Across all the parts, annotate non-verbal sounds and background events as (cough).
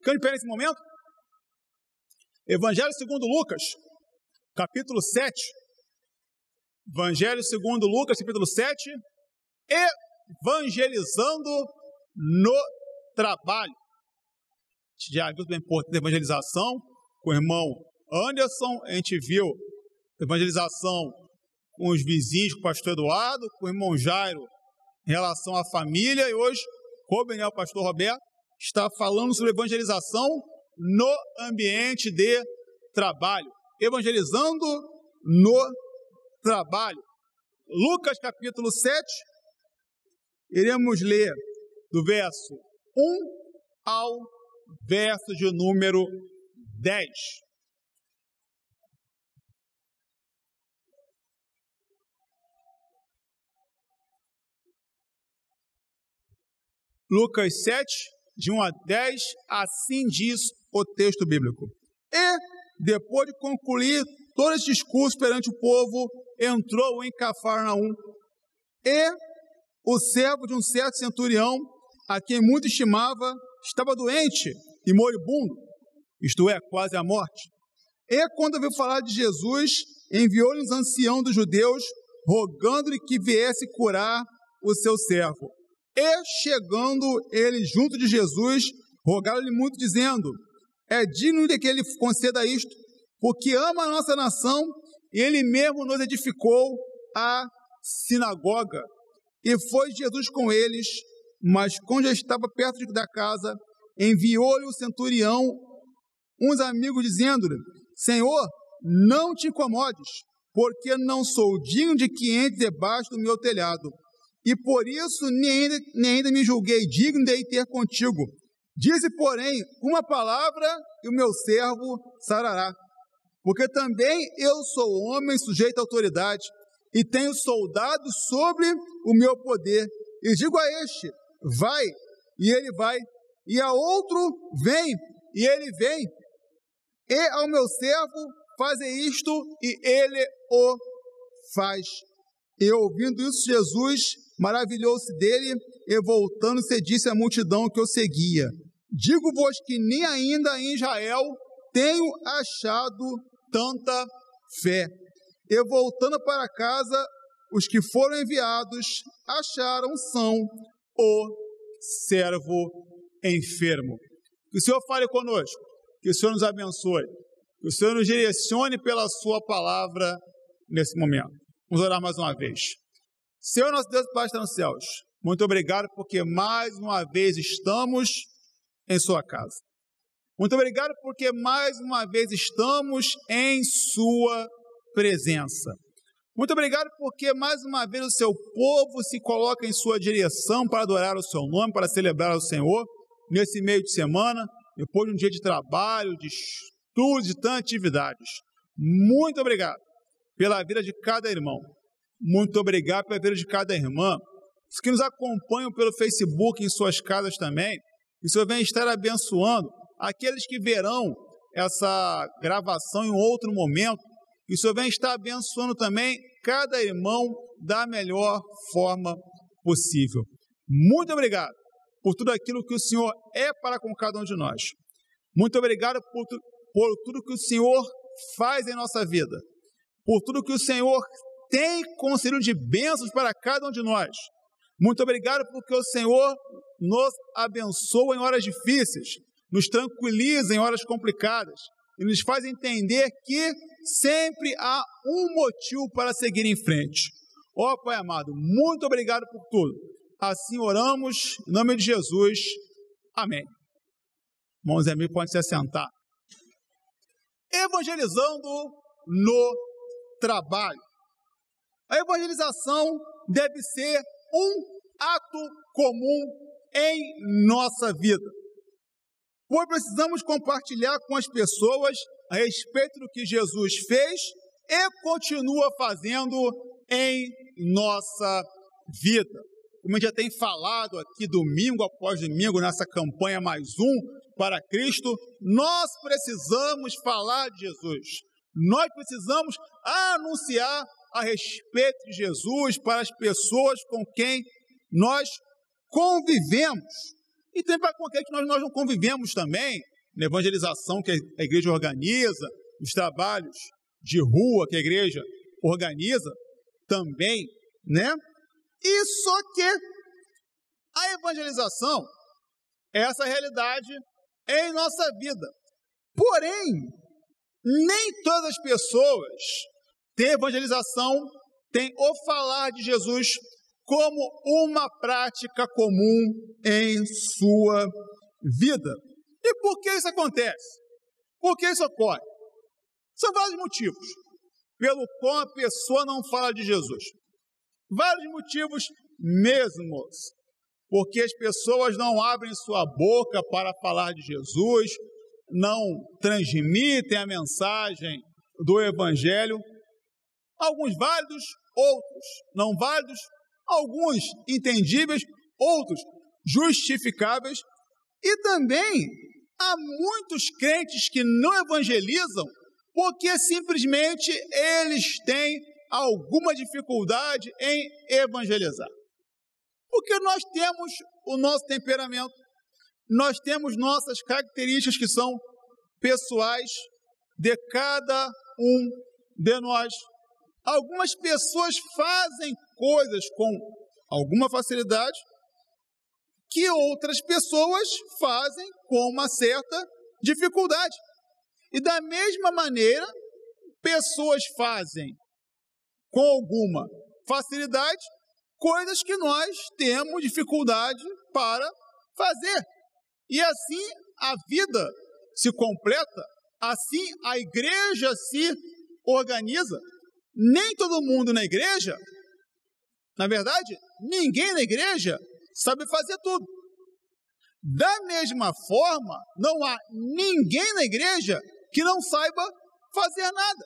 Ficando de pé nesse momento? Evangelho segundo Lucas, capítulo 7. Evangelho segundo Lucas, capítulo 7. Evangelizando no trabalho. A gente já viu bem importante evangelização com o irmão Anderson. A gente viu evangelização com os vizinhos, com o pastor Eduardo, com o irmão Jairo em relação à família. E hoje, como o pastor Roberto, está falando sobre evangelização no ambiente de trabalho. Evangelizando no trabalho. Lucas capítulo 7, iremos ler do verso 1 ao verso de número 10. Lucas 7, de 1 a 10, assim diz o texto bíblico. E, depois de concluir todo esse discurso perante o povo, entrou em Cafarnaum. E o servo de um certo centurião, a quem muito estimava, estava doente e moribundo, isto é, quase à morte. E quando ouviu falar de Jesus, enviou-lhe os anciãos dos judeus, rogando-lhe que viesse curar o seu servo. E chegando ele junto de Jesus, rogaram-lhe muito, dizendo: É digno de que ele conceda isto, porque ama a nossa nação e ele mesmo nos edificou a sinagoga. E foi Jesus com eles, mas quando já estava perto da casa, enviou-lhe o centurião uns amigos, dizendo-lhe: Senhor, não te incomodes, porque não sou digno de que entre debaixo do meu telhado e por isso nem ainda, nem ainda me julguei digno de ter contigo. Dize, porém, uma palavra e o meu servo sarará. Porque também eu sou homem sujeito à autoridade e tenho soldados sobre o meu poder. E digo a este, vai, e ele vai. E a outro, vem, e ele vem. E ao meu servo, faze isto, e ele o faz. E ouvindo isso, Jesus maravilhou-se dele e voltando-se disse à multidão que o seguia: Digo-vos que nem ainda em Israel tenho achado tanta fé. E voltando para casa, os que foram enviados acharam são o servo enfermo. Que o Senhor fale conosco, que o Senhor nos abençoe, que o Senhor nos direcione pela Sua palavra nesse momento. Vamos orar mais uma vez. Senhor nosso Deus, Pai está nos céus, muito obrigado porque mais uma vez estamos em Sua casa. Muito obrigado porque mais uma vez estamos em Sua presença. Muito obrigado porque mais uma vez o seu povo se coloca em sua direção para adorar o seu nome, para celebrar o Senhor nesse meio de semana, depois de um dia de trabalho, de estudo, de tantas atividades. Muito obrigado pela vida de cada irmão. Muito obrigado pela vida de cada irmã. Os que nos acompanham pelo Facebook em suas casas também. O Senhor venha estar abençoando aqueles que verão essa gravação em outro momento. Que o Senhor venha estar abençoando também cada irmão da melhor forma possível. Muito obrigado por tudo aquilo que o Senhor é para com cada um de nós. Muito obrigado por, por tudo que o Senhor faz em nossa vida. Por tudo que o Senhor tem concedido de bênçãos para cada um de nós. Muito obrigado porque o Senhor nos abençoa em horas difíceis, nos tranquiliza em horas complicadas e nos faz entender que sempre há um motivo para seguir em frente. Ó oh, Pai amado, muito obrigado por tudo. Assim oramos, em nome de Jesus. Amém. Irmãos e amigos, podem se assentar. Evangelizando no trabalho. A evangelização deve ser um ato comum em nossa vida. Pois precisamos compartilhar com as pessoas a respeito do que Jesus fez e continua fazendo em nossa vida. Como já tem falado aqui domingo após domingo nessa campanha mais um para Cristo, nós precisamos falar de Jesus. Nós precisamos anunciar a respeito de Jesus para as pessoas com quem nós convivemos. E tem para com quem nós, nós não convivemos também, na evangelização que a igreja organiza, os trabalhos de rua que a igreja organiza também, né? E só que a evangelização é essa realidade em nossa vida. Porém, nem todas as pessoas têm evangelização, têm o falar de Jesus como uma prática comum em sua vida. E por que isso acontece? Por que isso ocorre? São vários motivos pelo qual a pessoa não fala de Jesus. Vários motivos mesmos. Porque as pessoas não abrem sua boca para falar de Jesus, não transmitem a mensagem do Evangelho. Alguns válidos, outros não válidos, alguns entendíveis, outros justificáveis, e também há muitos crentes que não evangelizam porque simplesmente eles têm alguma dificuldade em evangelizar. Porque nós temos o nosso temperamento, nós temos nossas características que são pessoais de cada um de nós. Algumas pessoas fazem coisas com alguma facilidade que outras pessoas fazem com uma certa dificuldade. E da mesma maneira, pessoas fazem com alguma facilidade coisas que nós temos dificuldade para fazer. E assim a vida se completa, assim a igreja se organiza. Nem todo mundo na igreja, na verdade, ninguém na igreja sabe fazer tudo. Da mesma forma, não há ninguém na igreja que não saiba fazer nada.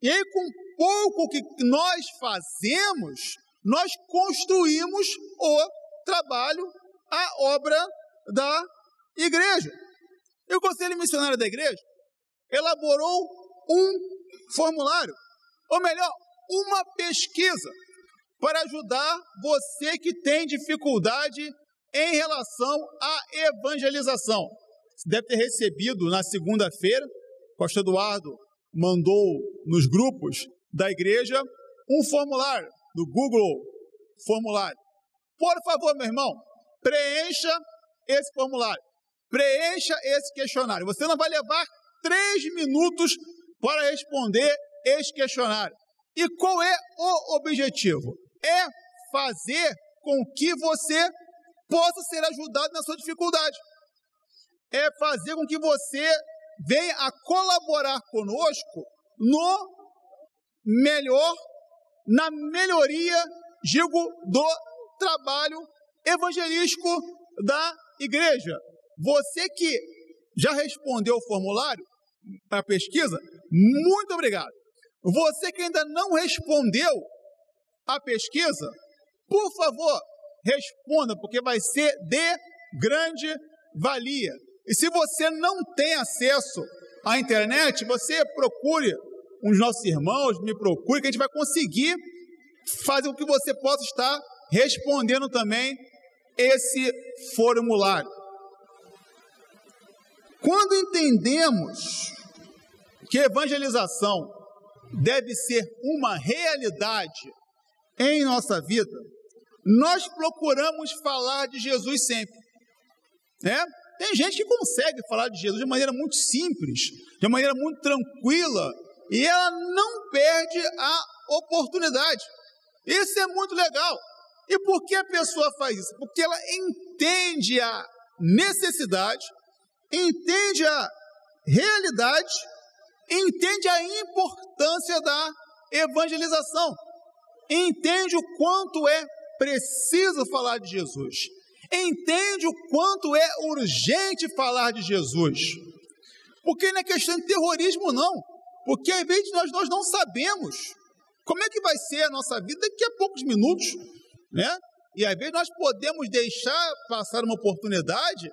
E aí, com pouco que nós fazemos, nós construímos o trabalho, a obra da igreja. E o Conselho Missionário da Igreja elaborou um formulário, ou melhor, uma pesquisa, para ajudar você que tem dificuldade em relação à evangelização. Você deve ter recebido na segunda-feira, o pastor Eduardo mandou nos grupos da igreja um formulário do Google Formulário. Por favor, meu irmão, preencha esse formulário, preencha esse questionário. Você não vai levar três minutos para responder este questionário. E qual é o objetivo? É fazer com que você possa ser ajudado na sua dificuldade. É fazer com que você venha a colaborar conosco no melhor, na melhoria, digo, do trabalho evangelístico da igreja. Você que já respondeu o formulário, a pesquisa, muito obrigado. Você que ainda não respondeu a pesquisa, por favor, responda, porque vai ser de grande valia. E se você não tem acesso à internet, você procure os nossos irmãos, me procure, que a gente vai conseguir fazer com que você possa estar respondendo também esse formulário. Quando entendemos que evangelização deve ser uma realidade em nossa vida, nós procuramos falar de Jesus sempre. Né? Tem gente que consegue falar de Jesus de maneira muito simples, de maneira muito tranquila, e ela não perde a oportunidade. Isso é muito legal. E por que a pessoa faz isso? Porque ela entende a necessidade, entende a realidade, entende a importância da evangelização, entende o quanto é preciso falar de Jesus, entende o quanto é urgente falar de Jesus. Porque não é questão de terrorismo, não. Porque às vezes nós, nós não sabemos como é que vai ser a nossa vida daqui a poucos minutos, né? E às vezes nós podemos deixar passar uma oportunidade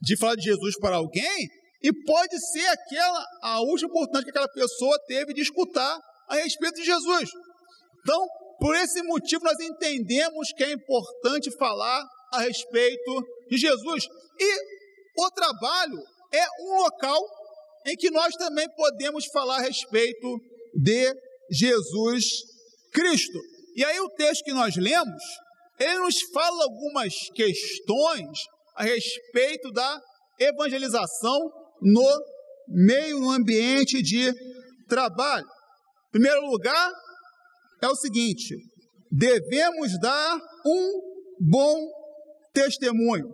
de falar de Jesus para alguém e pode ser aquela a última oportunidade que aquela pessoa teve de escutar a respeito de Jesus. Então, por esse motivo, nós entendemos que é importante falar a respeito de Jesus. E o trabalho é um local em que nós também podemos falar a respeito de Jesus Cristo. E aí o texto que nós lemos, ele nos fala algumas questões a respeito da evangelização no meio, no ambiente de trabalho. Em primeiro lugar, é o seguinte: devemos dar um bom testemunho.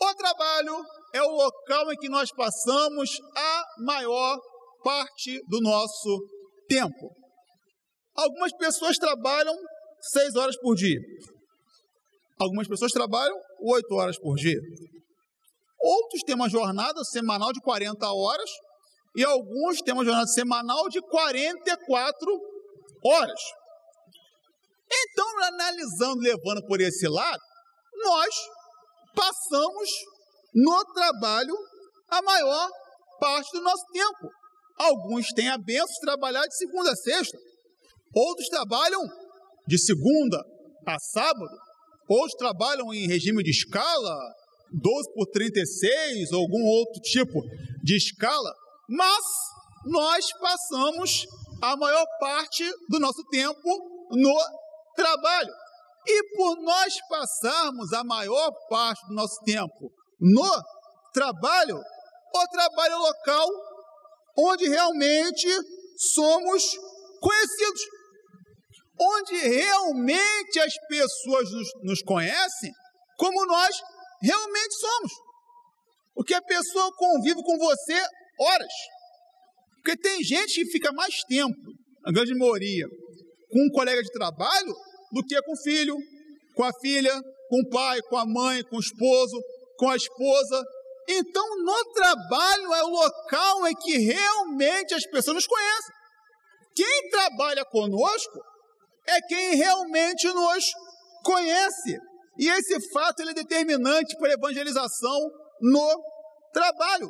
O trabalho é o local em que nós passamos a maior parte do nosso tempo. Algumas pessoas trabalham seis horas por dia. Algumas pessoas trabalham oito horas por dia. Outros têm uma jornada semanal de 40 horas e alguns têm uma jornada semanal de 44 horas. Então, analisando, levando por esse lado, nós passamos no trabalho a maior parte do nosso tempo. Alguns têm a benção de trabalhar de segunda a sexta, outros trabalham de segunda a sábado, outros trabalham em regime de escala, 12 por 36, ou algum outro tipo de escala, mas nós passamos a maior parte do nosso tempo no trabalho. E por nós passarmos a maior parte do nosso tempo no trabalho, o trabalho local onde realmente somos conhecidos, onde realmente as pessoas nos, nos conhecem como nós realmente somos. Porque a pessoa convive com você horas. Porque tem gente que fica mais tempo, a grande maioria, com um colega de trabalho do que com o filho, com a filha, com o pai, com a mãe, com o esposo, com a esposa. Então, no trabalho é o local em que realmente as pessoas nos conhecem. Quem trabalha conosco é quem realmente nos conhece. E esse fato ele é determinante para a evangelização no trabalho.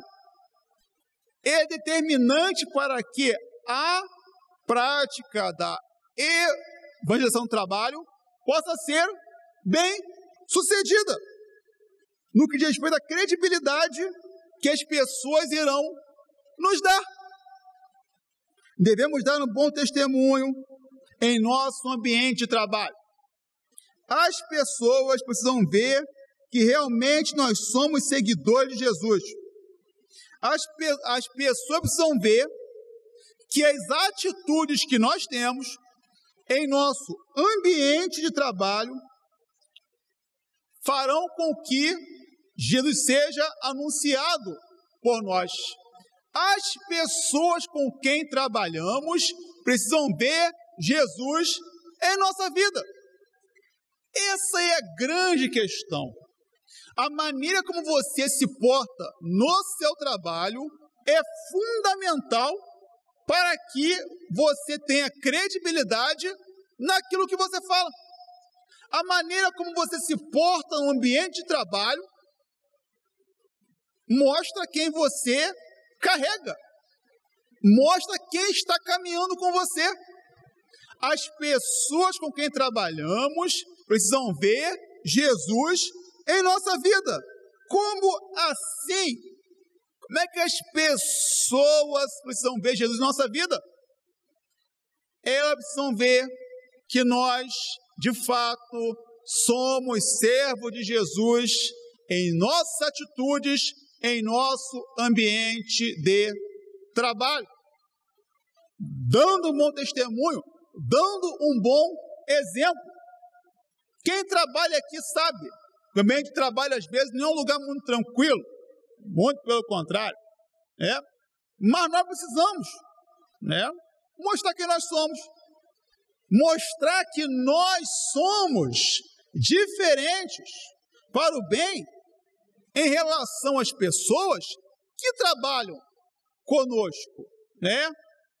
É determinante para que a prática da evangelização no trabalho possa ser bem sucedida no que diz respeito à credibilidade que as pessoas irão nos dar. Devemos dar um bom testemunho em nosso ambiente de trabalho. As pessoas precisam ver que realmente nós somos seguidores de Jesus. As, as pessoas precisam ver que as atitudes que nós temos em nosso ambiente de trabalho farão com que Jesus seja anunciado por nós. As pessoas com quem trabalhamos precisam ver Jesus em nossa vida. Essa é a grande questão. A maneira como você se porta no seu trabalho é fundamental para que você tenha credibilidade naquilo que você fala. A maneira como você se porta no ambiente de trabalho mostra quem você carrega, mostra quem está caminhando com você. As pessoas com quem trabalhamos precisam ver Jesus em nossa vida. Como assim? Como é que as pessoas precisam ver Jesus em nossa vida? Elas precisam ver que nós, de fato, somos servos de Jesus em nossas atitudes em nosso ambiente de trabalho, dando um bom testemunho, dando um bom exemplo. Quem trabalha aqui sabe, o ambiente de trabalho às vezes não é um lugar muito tranquilo, muito pelo contrário, é. Mas nós precisamos, né, mostrar quem nós somos, mostrar que nós somos diferentes para o bem em relação às pessoas que trabalham conosco, né?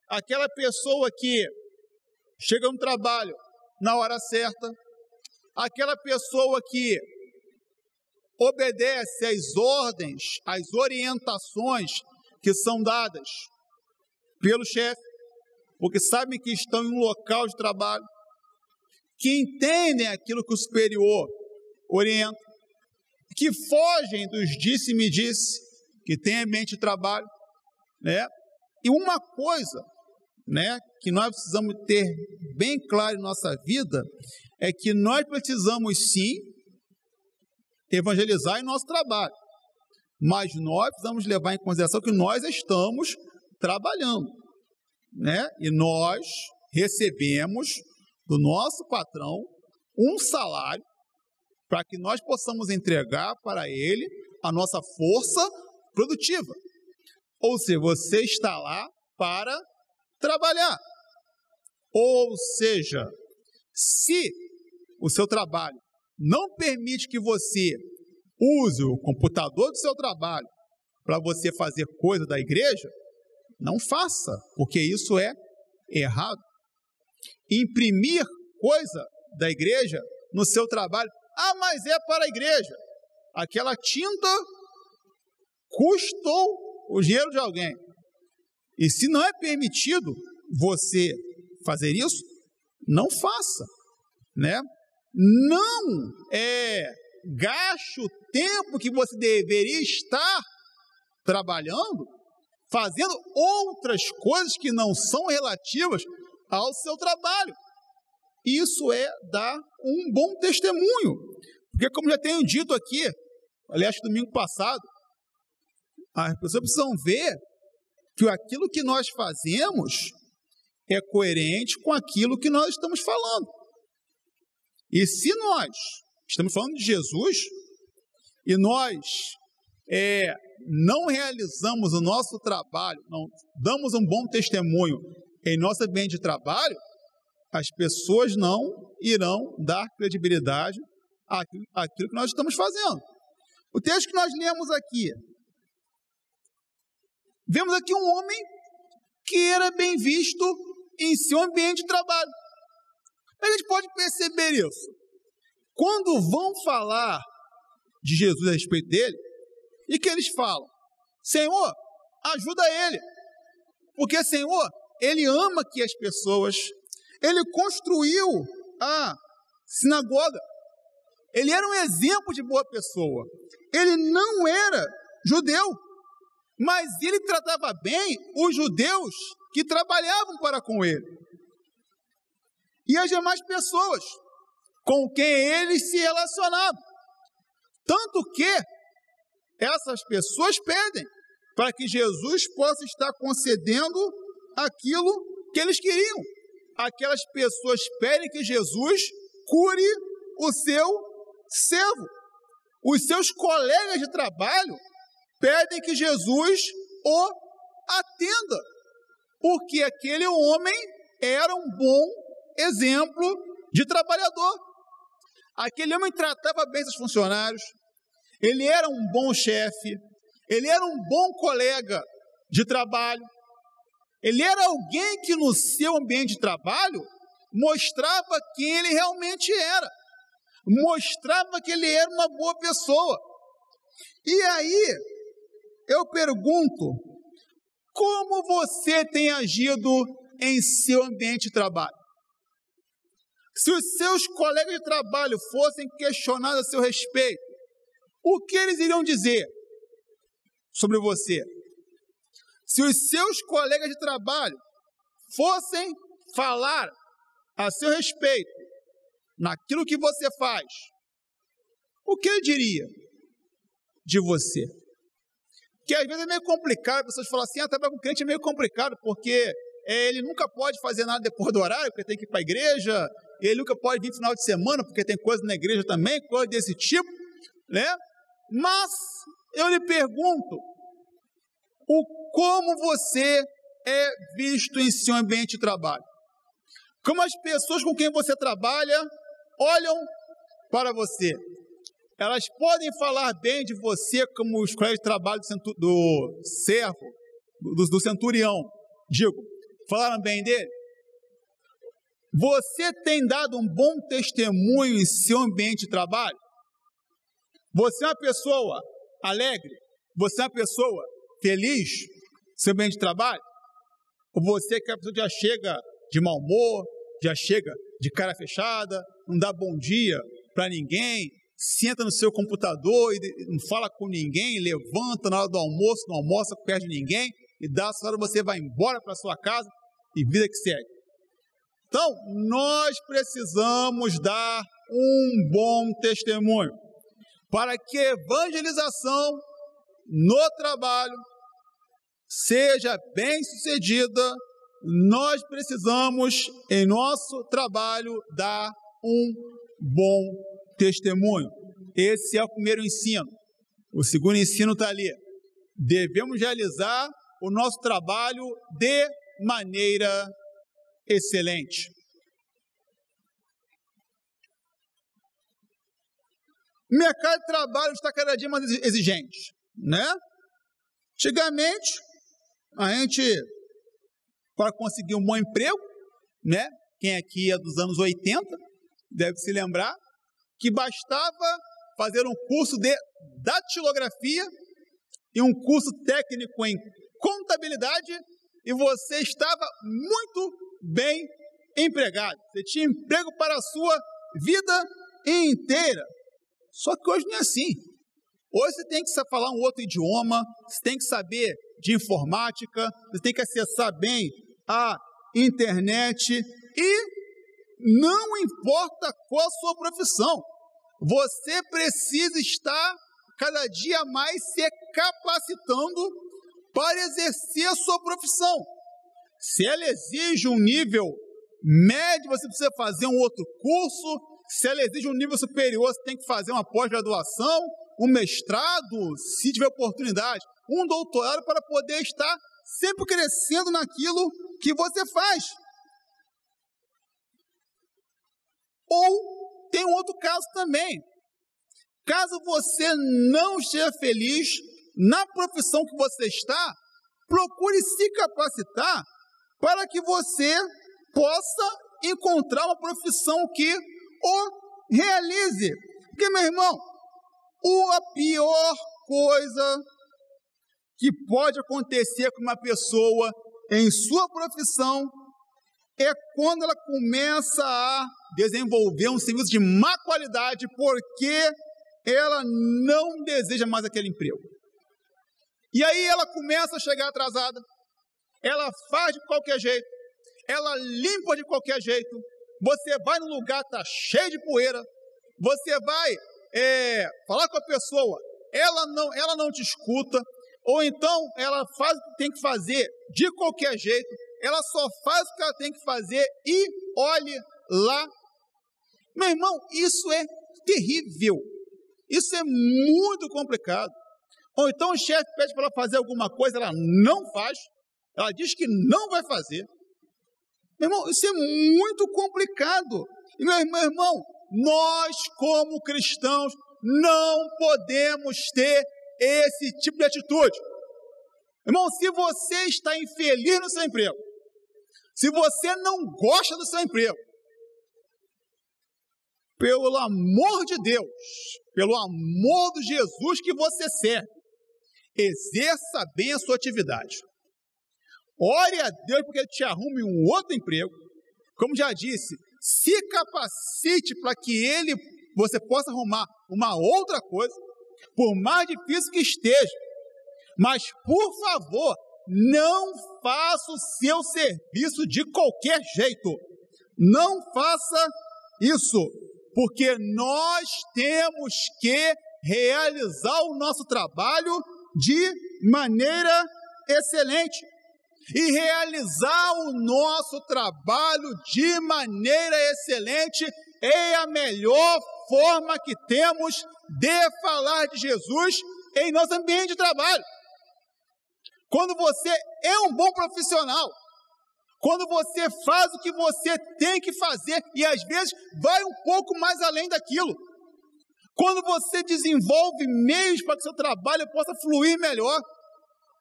Aquela pessoa que chega no trabalho na hora certa, aquela pessoa que obedece às ordens, às orientações que são dadas pelo chefe, porque sabem que estão em um local de trabalho, que entendem aquilo que o superior orienta, que fogem dos disse-me-disse, que tem ambiente de trabalho, né? E uma coisa, né, que nós precisamos ter bem claro em nossa vida é que nós precisamos sim evangelizar em nosso trabalho, mas nós precisamos levar em consideração que nós estamos trabalhando, né? E nós recebemos do nosso patrão um salário para que nós possamos entregar para ele a nossa força produtiva. Ou seja, você está lá para trabalhar. Ou seja, se o seu trabalho não permite que você use o computador do seu trabalho para você fazer coisa da igreja, não faça, porque isso é errado. Imprimir coisa da igreja no seu trabalho, ah, mas é para a igreja. Aquela tinta custou o dinheiro de alguém. E se não é permitido você fazer isso, não faça, né? Não é gaste o tempo que você deveria estar trabalhando fazendo outras coisas que não são relativas ao seu trabalho. Isso é dar um bom testemunho. Porque, como já tenho dito aqui, aliás, domingo passado, as pessoas precisam ver que aquilo que nós fazemos é coerente com aquilo que nós estamos falando. E se nós estamos falando de Jesus e nós é, não realizamos o nosso trabalho, não damos um bom testemunho em nosso ambiente de trabalho, as pessoas não irão dar credibilidade àquilo, àquilo que nós estamos fazendo. O texto que nós lemos aqui, vemos aqui um homem que era bem visto em seu ambiente de trabalho. A gente pode perceber isso. Quando vão falar de Jesus a respeito dele, e que eles falam: Senhor, ajuda ele. Porque, Senhor, ele ama que as pessoas ele construiu a sinagoga. Ele era um exemplo de boa pessoa. Ele não era judeu, mas ele tratava bem os judeus que trabalhavam para com ele. E as demais pessoas com quem ele se relacionava. Tanto que essas pessoas pedem para que Jesus possa estar concedendo aquilo que eles queriam aquelas pessoas pedem que Jesus cure o seu servo. Os seus colegas de trabalho pedem que Jesus o atenda, porque aquele homem era um bom exemplo de trabalhador. Aquele homem tratava bem seus funcionários, ele era um bom chefe, ele era um bom colega de trabalho, ele era alguém que no seu ambiente de trabalho mostrava quem ele realmente era, mostrava que ele era uma boa pessoa. E aí, eu pergunto, como você tem agido em seu ambiente de trabalho? Se os seus colegas de trabalho fossem questionados a seu respeito, o que eles iriam dizer sobre você? Se os seus colegas de trabalho fossem falar a seu respeito naquilo que você faz, o que ele diria de você? Que às vezes é meio complicado, as pessoas falam assim, ah, trabalhar com crente é meio complicado, porque é, ele nunca pode fazer nada depois do horário, porque tem que ir para a igreja, ele nunca pode vir final de semana, porque tem coisa na igreja também, coisa desse tipo, né? Mas eu lhe pergunto, o como você é visto em seu ambiente de trabalho. Como as pessoas com quem você trabalha olham para você. Elas podem falar bem de você como os colegas de trabalho do, servo, do, do centurião. Digo, falaram bem dele? Você tem dado um bom testemunho em seu ambiente de trabalho? Você é uma pessoa alegre? Você é uma pessoa feliz? seu ambiente de trabalho? Ou você que a pessoa já chega de mau humor, já chega de cara fechada, não dá bom dia para ninguém, senta no seu computador e não fala com ninguém, levanta na hora do almoço, não almoça perto de ninguém, e dá a hora você vai embora para sua casa e vida que segue. Então, nós precisamos dar um bom testemunho para que a evangelização no trabalho seja bem sucedida. Nós precisamos, em nosso trabalho, dar um bom testemunho. Esse é o primeiro ensino. O segundo ensino está ali. Devemos realizar o nosso trabalho de maneira excelente. O mercado de trabalho está cada dia mais exigente, né? Antigamente, a gente, para conseguir um bom emprego, né? Quem aqui é dos anos 80 deve se lembrar que bastava fazer um curso de datilografia e um curso técnico em contabilidade e você estava muito bem empregado. Você tinha emprego para a sua vida inteira. Só que hoje não é assim. Hoje você tem que falar um outro idioma, você tem que saber de informática, você tem que acessar bem a internet e não importa qual a sua profissão, você precisa estar cada dia mais se capacitando para exercer a sua profissão. Se ela exige um nível médio, você precisa fazer um outro curso. Se ela exige um nível superior, você tem que fazer uma pós-graduação, um mestrado, se tiver oportunidade, um doutorado para poder estar sempre crescendo naquilo que você faz. Ou tem um outro caso também. Caso você não esteja feliz na profissão que você está, procure se capacitar para que você possa encontrar uma profissão que o realize. Porque, meu irmão, a pior coisa que pode acontecer com uma pessoa em sua profissão é quando ela começa a desenvolver um serviço de má qualidade porque ela não deseja mais aquele emprego. E aí ela começa a chegar atrasada, ela faz de qualquer jeito, ela limpa de qualquer jeito. Você vai no lugar, está cheio de poeira, você vai é, falar com a pessoa, ela não, ela não te escuta, ou então ela faz tem que fazer de qualquer jeito, ela só faz o que ela tem que fazer e olhe lá. Meu irmão, isso é terrível. Isso é muito complicado. Ou então o chefe pede para ela fazer alguma coisa, ela não faz, ela diz que não vai fazer. Meu irmão, isso é muito complicado. E meu, irmão, nós como cristãos não podemos ter esse tipo de atitude. Irmão, se você está infeliz no seu emprego, se você não gosta do seu emprego, pelo amor de Deus, pelo amor de Jesus que você serve, exerça bem a sua atividade. Ore a Deus porque Ele te arrume um outro emprego. Como já disse, se capacite para que Ele você possa arrumar uma outra coisa, por mais difícil que esteja. Mas, por favor, não faça o seu serviço de qualquer jeito. Não faça isso, porque nós temos que realizar o nosso trabalho de maneira excelente. E realizar o nosso trabalho de maneira excelente é a melhor forma que temos de falar de Jesus em nosso ambiente de trabalho. Quando você é um bom profissional, quando você faz o que você tem que fazer e às vezes vai um pouco mais além daquilo. Quando você desenvolve meios para que seu trabalho possa fluir melhor.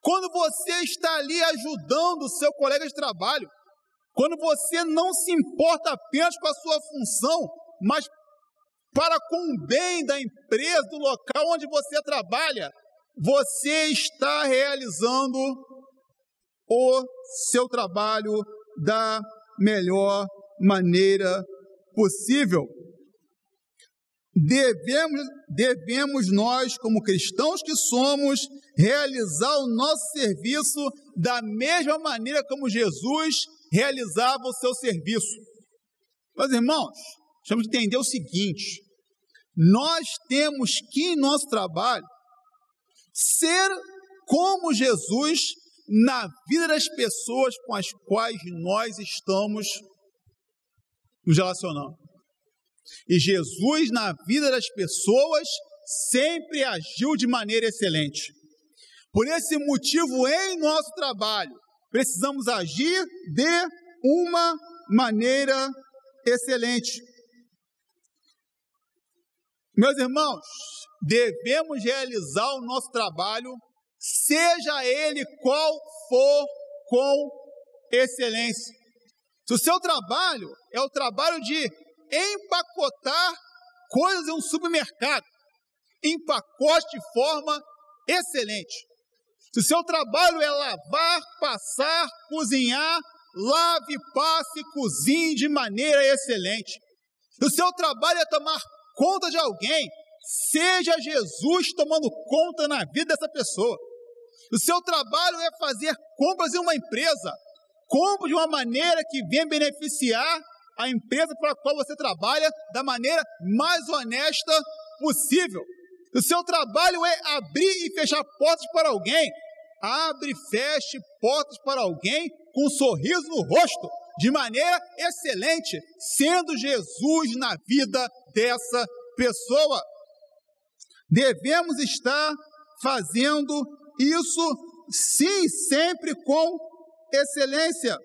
Quando você está ali ajudando o seu colega de trabalho. Quando você não se importa apenas com a sua função, mas para com o bem da empresa, do local onde você trabalha, você está realizando o seu trabalho da melhor maneira possível. devemos, devemos nós, como cristãos que somos, realizar o nosso serviço da mesma maneira como Jesus realizava o seu serviço. Meus irmãos, temos que entender o seguinte: nós temos que, em nosso trabalho, ser como Jesus na vida das pessoas com as quais nós estamos nos relacionando. E Jesus, na vida das pessoas, sempre agiu de maneira excelente. Por esse motivo, em nosso trabalho, precisamos agir de uma maneira excelente. Meus irmãos, devemos realizar o nosso trabalho, seja ele qual for, com excelência. Se o seu trabalho é o trabalho de empacotar coisas em um supermercado, empacote de forma excelente. Se o seu trabalho é lavar, passar, cozinhar, lave, passe, cozinhe de maneira excelente. Se o seu trabalho é tomar conta de alguém, seja Jesus tomando conta na vida dessa pessoa. O seu trabalho é fazer compras em uma empresa, compre de uma maneira que venha beneficiar a empresa para a qual você trabalha da maneira mais honesta possível. O seu trabalho é abrir e fechar portas para alguém. Abre e feche portas para alguém com um sorriso no rosto, de maneira excelente, sendo Jesus na vida dessa pessoa. Devemos estar fazendo isso, sim, sempre com excelência.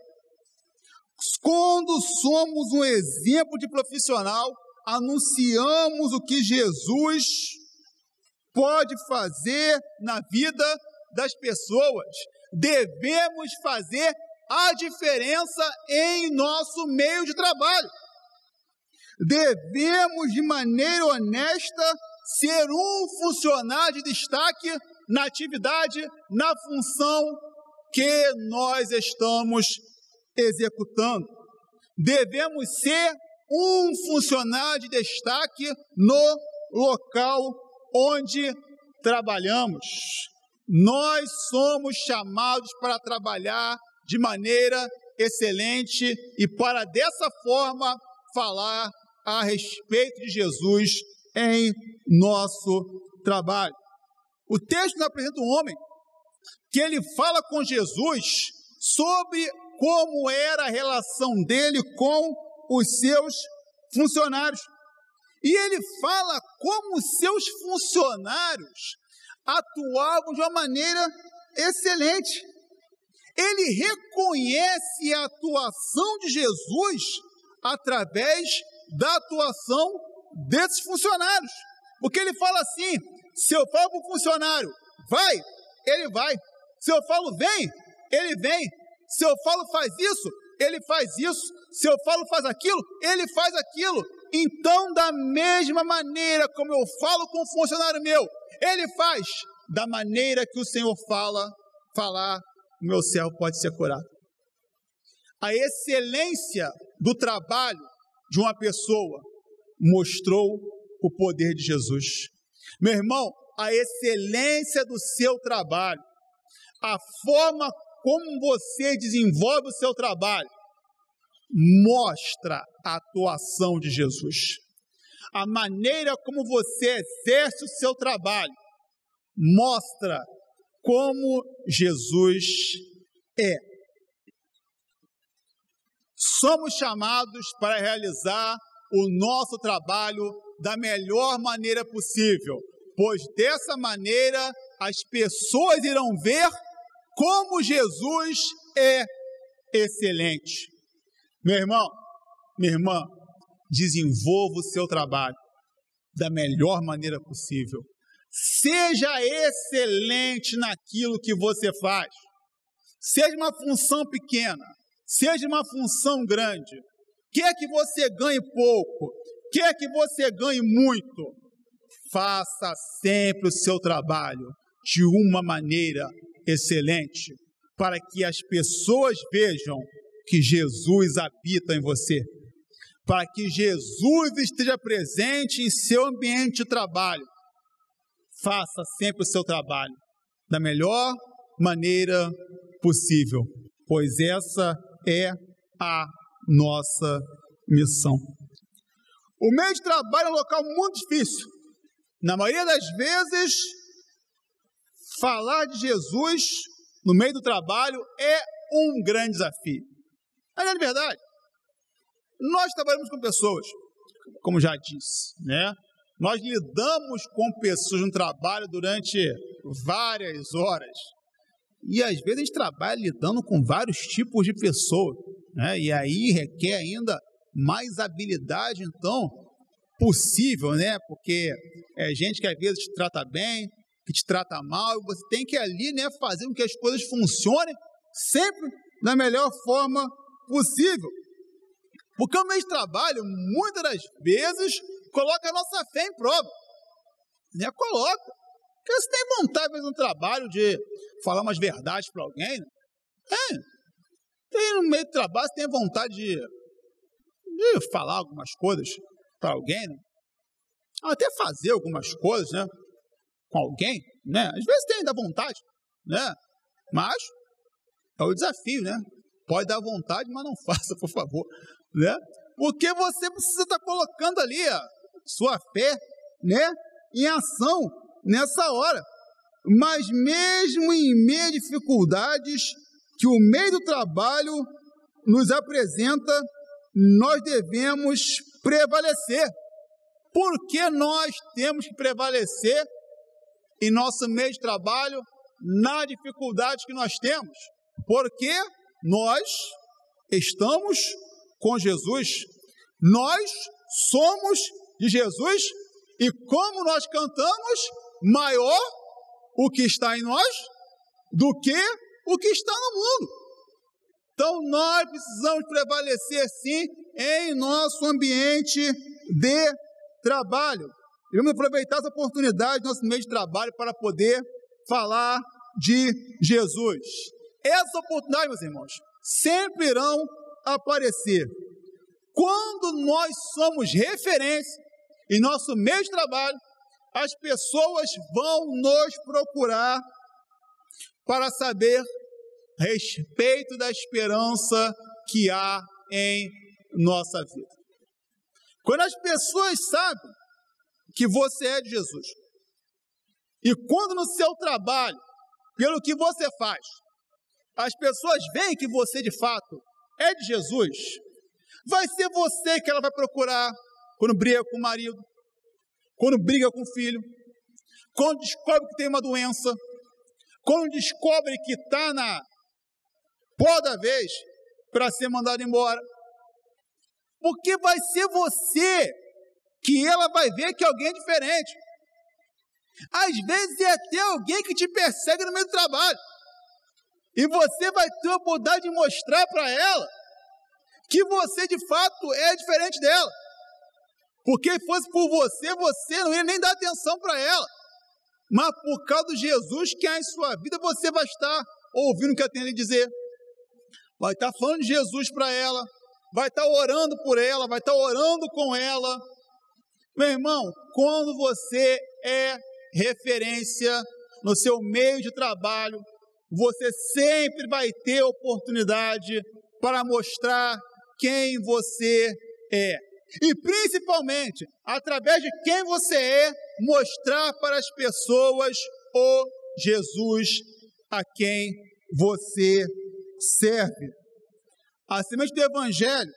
Quando somos um exemplo de profissional, anunciamos o que Jesus pode fazer na vida das pessoas. Devemos fazer a diferença em nosso meio de trabalho. Devemos, de maneira honesta, ser um funcionário de destaque na atividade, na função que nós estamos executando. Devemos ser um funcionário de destaque no local onde trabalhamos. Nós somos chamados para trabalhar de maneira excelente e para dessa forma falar a respeito de Jesus em nosso trabalho. O texto apresenta um homem que ele fala com Jesus sobre como era a relação dele com os seus funcionários. E ele fala como os seus funcionários atuavam de uma maneira excelente. Ele reconhece a atuação de Jesus através da atuação desses funcionários. Porque ele fala assim: se eu falo para o funcionário, vai, ele vai. Se eu falo, vem, ele vem. Se eu falo, faz isso, ele faz isso. Se eu falo, faz aquilo, ele faz aquilo. Então, da mesma maneira como eu falo com o funcionário meu, ele faz. Da maneira que o Senhor fala, falar, meu servo pode ser curado. A excelência do trabalho de uma pessoa mostrou o poder de Jesus. Meu irmão, a excelência do seu trabalho, a forma como você desenvolve o seu trabalho, mostra a atuação de Jesus. A maneira como você exerce o seu trabalho mostra como Jesus é. Somos chamados para realizar o nosso trabalho da melhor maneira possível, pois dessa maneira as pessoas irão ver como Jesus é excelente. Meu irmão, minha irmã, desenvolva o seu trabalho da melhor maneira possível. Seja excelente naquilo que você faz. Seja uma função pequena, seja uma função grande. Quer que você ganhe pouco, quer que você ganhe muito, faça sempre o seu trabalho de uma maneira excelente, para que as pessoas vejam que Jesus habita em você. para que Jesus esteja presente em seu ambiente de trabalho. Faça sempre o seu trabalho da melhor maneira possível, pois essa é a nossa missão. O meio de trabalho é um local muito difícil. Na maioria das vezes, falar de Jesus no meio do trabalho é um grande desafio. Mas é verdade. Nós trabalhamos com pessoas, como já disse, né? Nós lidamos com pessoas no trabalho durante várias horas. E às vezes a gente trabalha lidando com vários tipos de pessoas. Né? E aí requer ainda mais habilidade, então, possível, né? Porque é gente que às vezes te trata bem, que te trata mal, e você tem que ali, né, fazer com que as coisas funcionem sempre da melhor forma possível. Porque o meio de trabalho, muitas das vezes, coloca a nossa fé em prova. Né? Coloca. Porque você tem vontade de fazer um trabalho de falar umas verdades para alguém. Né? Tem. Tem no meio do trabalho, você tem vontade de, de falar algumas coisas para alguém, né? até fazer algumas coisas, né? Com alguém, né? Às vezes tem da vontade, né? Mas é o desafio, né? Pode dar vontade, mas não (laughs) faça, por favor, né? Porque você precisa estar tá colocando ali a sua fé, né? Em ação nessa hora. Mas mesmo em meio a dificuldades que o meio do trabalho nos apresenta, nós devemos prevalecer. Por que nós temos que prevalecer em nosso meio de trabalho, na dificuldade que nós temos? Porque nós estamos com Jesus, nós somos de Jesus, e como nós cantamos, maior o que está em nós do que o que está no mundo. Então nós precisamos prevalecer sim em nosso ambiente de trabalho. E vamos aproveitar essa oportunidade nosso meio de trabalho para poder falar de Jesus. Essas oportunidades, meus irmãos, sempre irão aparecer. Quando nós somos referência em nosso meio de trabalho, as pessoas vão nos procurar para saber respeito da esperança que há em nossa vida. Quando as pessoas sabem que você é de Jesus, e quando no seu trabalho, pelo que você faz, as pessoas veem que você de fato é de Jesus, vai ser você que ela vai procurar quando briga com o marido, quando briga com o filho, quando descobre que tem uma doença, quando descobre que está na pó da vez para ser mandado embora. Porque vai ser você que ela vai ver que alguém é diferente. Às vezes é até alguém que te persegue no meio do trabalho. E você vai ter a oportunidade de mostrar para ela que você de fato é diferente dela. Porque fosse por você, você não ia nem dar atenção para ela. Mas por causa do Jesus que há em sua vida, você vai estar ouvindo o que ela tem a lhe dizer. Vai estar falando de Jesus para ela. Vai estar orando por ela. Vai estar orando com ela. Meu irmão, quando você é referência no seu meio de trabalho, você sempre vai ter oportunidade para mostrar quem você é. E principalmente, através de quem você é, mostrar para as pessoas o Jesus a quem você serve. A semente do Evangelho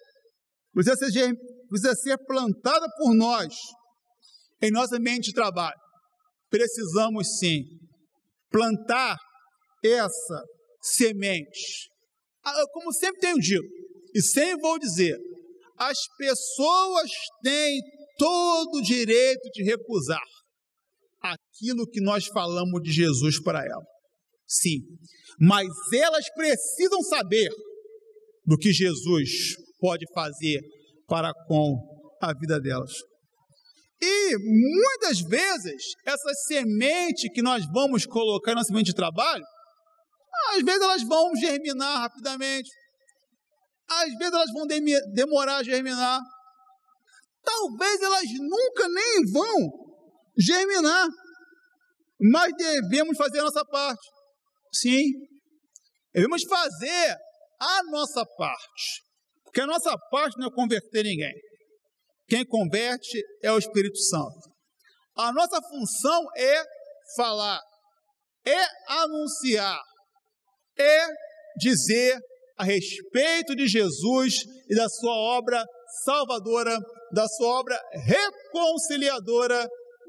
precisa ser, precisa ser plantada por nós em nosso ambiente de trabalho. Precisamos sim plantar essa semente. Ah, como sempre tenho dito, e sempre vou dizer, as pessoas têm todo o direito de recusar aquilo que nós falamos de Jesus para elas. Sim, mas elas precisam saber do que Jesus pode fazer para com a vida delas. E muitas vezes, essa semente que nós vamos colocar na semente de trabalho, às vezes elas vão germinar rapidamente, às vezes elas vão demorar a germinar, talvez elas nunca nem vão germinar, mas devemos fazer a nossa parte. Sim, devemos fazer a nossa parte, porque a nossa parte não é converter ninguém. Quem converte é o Espírito Santo. A nossa função é falar, é anunciar, é dizer a respeito de Jesus e da sua obra salvadora, da sua obra reconciliadora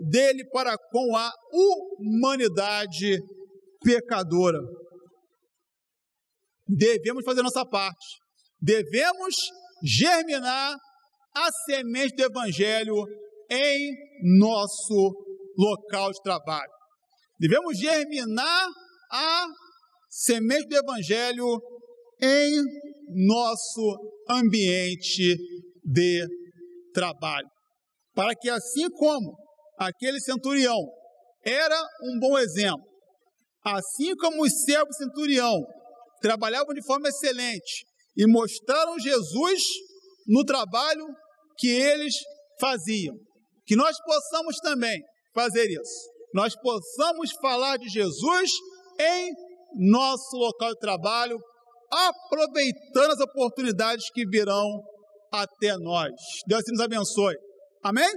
dele para com a humanidade pecadora. Devemos fazer nossa parte, devemos germinar a semente do Evangelho em nosso local de trabalho. Devemos germinar a semente do Evangelho em nosso ambiente de trabalho. Para que, assim como aquele centurião era um bom exemplo, assim como os servos centurião trabalhavam de forma excelente e mostraram Jesus no trabalho que eles faziam, que nós possamos também fazer isso. Nós possamos falar de Jesus em nosso local de trabalho, aproveitando as oportunidades que virão até nós. Deus nos abençoe. Amém?